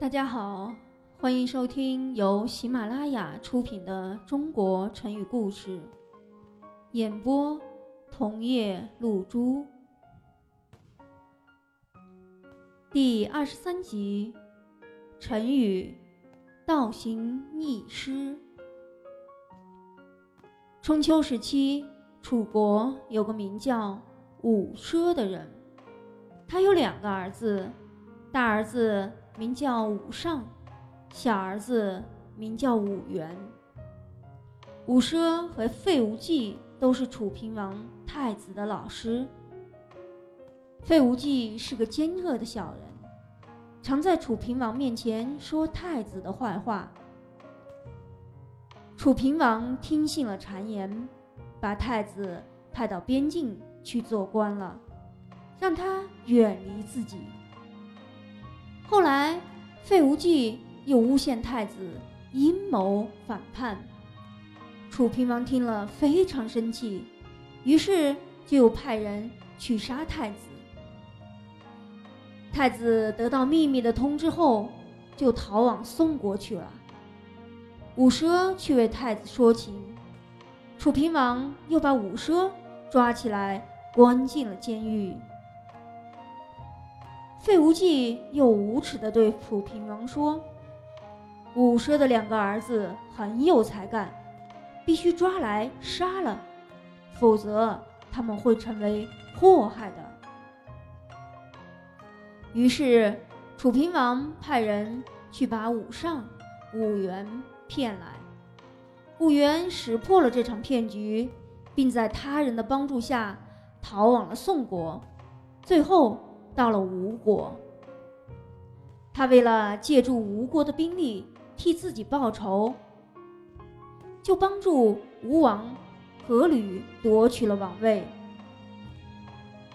大家好，欢迎收听由喜马拉雅出品的《中国成语故事》，演播桐叶露珠，第二十三集，成语“倒行逆施”。春秋时期，楚国有个名叫伍奢的人，他有两个儿子，大儿子。名叫武尚，小儿子名叫武元。武奢和费无忌都是楚平王太子的老师。费无忌是个奸恶的小人，常在楚平王面前说太子的坏话。楚平王听信了谗言，把太子派到边境去做官了，让他远离自己。后来，费无忌又诬陷太子阴谋反叛，楚平王听了非常生气，于是就派人去杀太子。太子得到秘密的通知后，就逃往宋国去了。伍奢去为太子说情，楚平王又把伍奢抓起来关进了监狱。费无忌又无耻地对楚平王说：“伍奢的两个儿子很有才干，必须抓来杀了，否则他们会成为祸害的。”于是，楚平王派人去把武尚、武元骗来。武元识破了这场骗局，并在他人的帮助下逃往了宋国，最后。到了吴国，他为了借助吴国的兵力替自己报仇，就帮助吴王阖闾夺取了王位。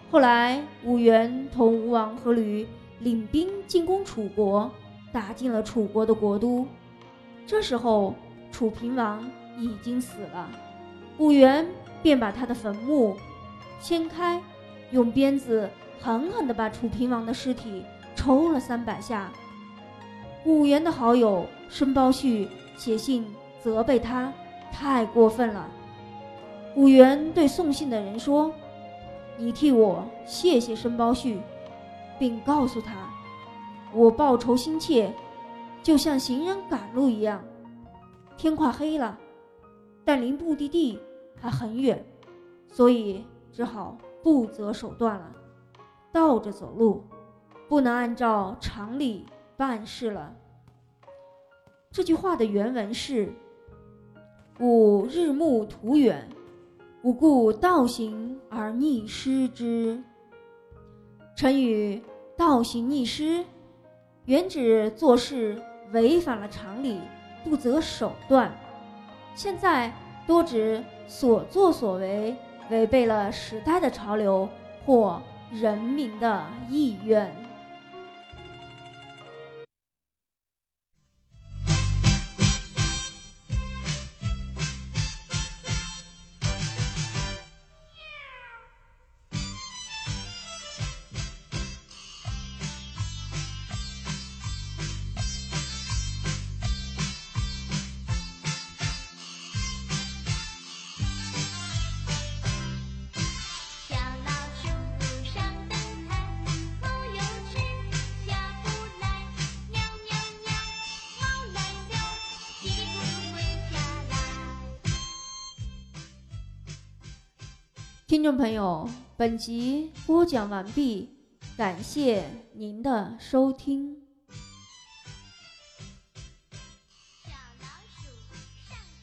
后来，武元同吴王阖闾领兵进攻楚国，打进了楚国的国都。这时候，楚平王已经死了，武元便把他的坟墓掀开，用鞭子。狠狠地把楚平王的尸体抽了三百下。武元的好友申包胥写信责备他太过分了。武元对送信的人说：“你替我谢谢申包胥，并告诉他，我报仇心切，就像行人赶路一样。天快黑了，但离目的地还很远，所以只好不择手段了。”倒着走路，不能按照常理办事了。这句话的原文是：“吾日暮途远，吾故倒行而逆施之。”成语“倒行逆施”原指做事违反了常理，不择手段；现在多指所作所为违背了时代的潮流或。人民的意愿。听众朋友，本集播讲完毕，感谢您的收听。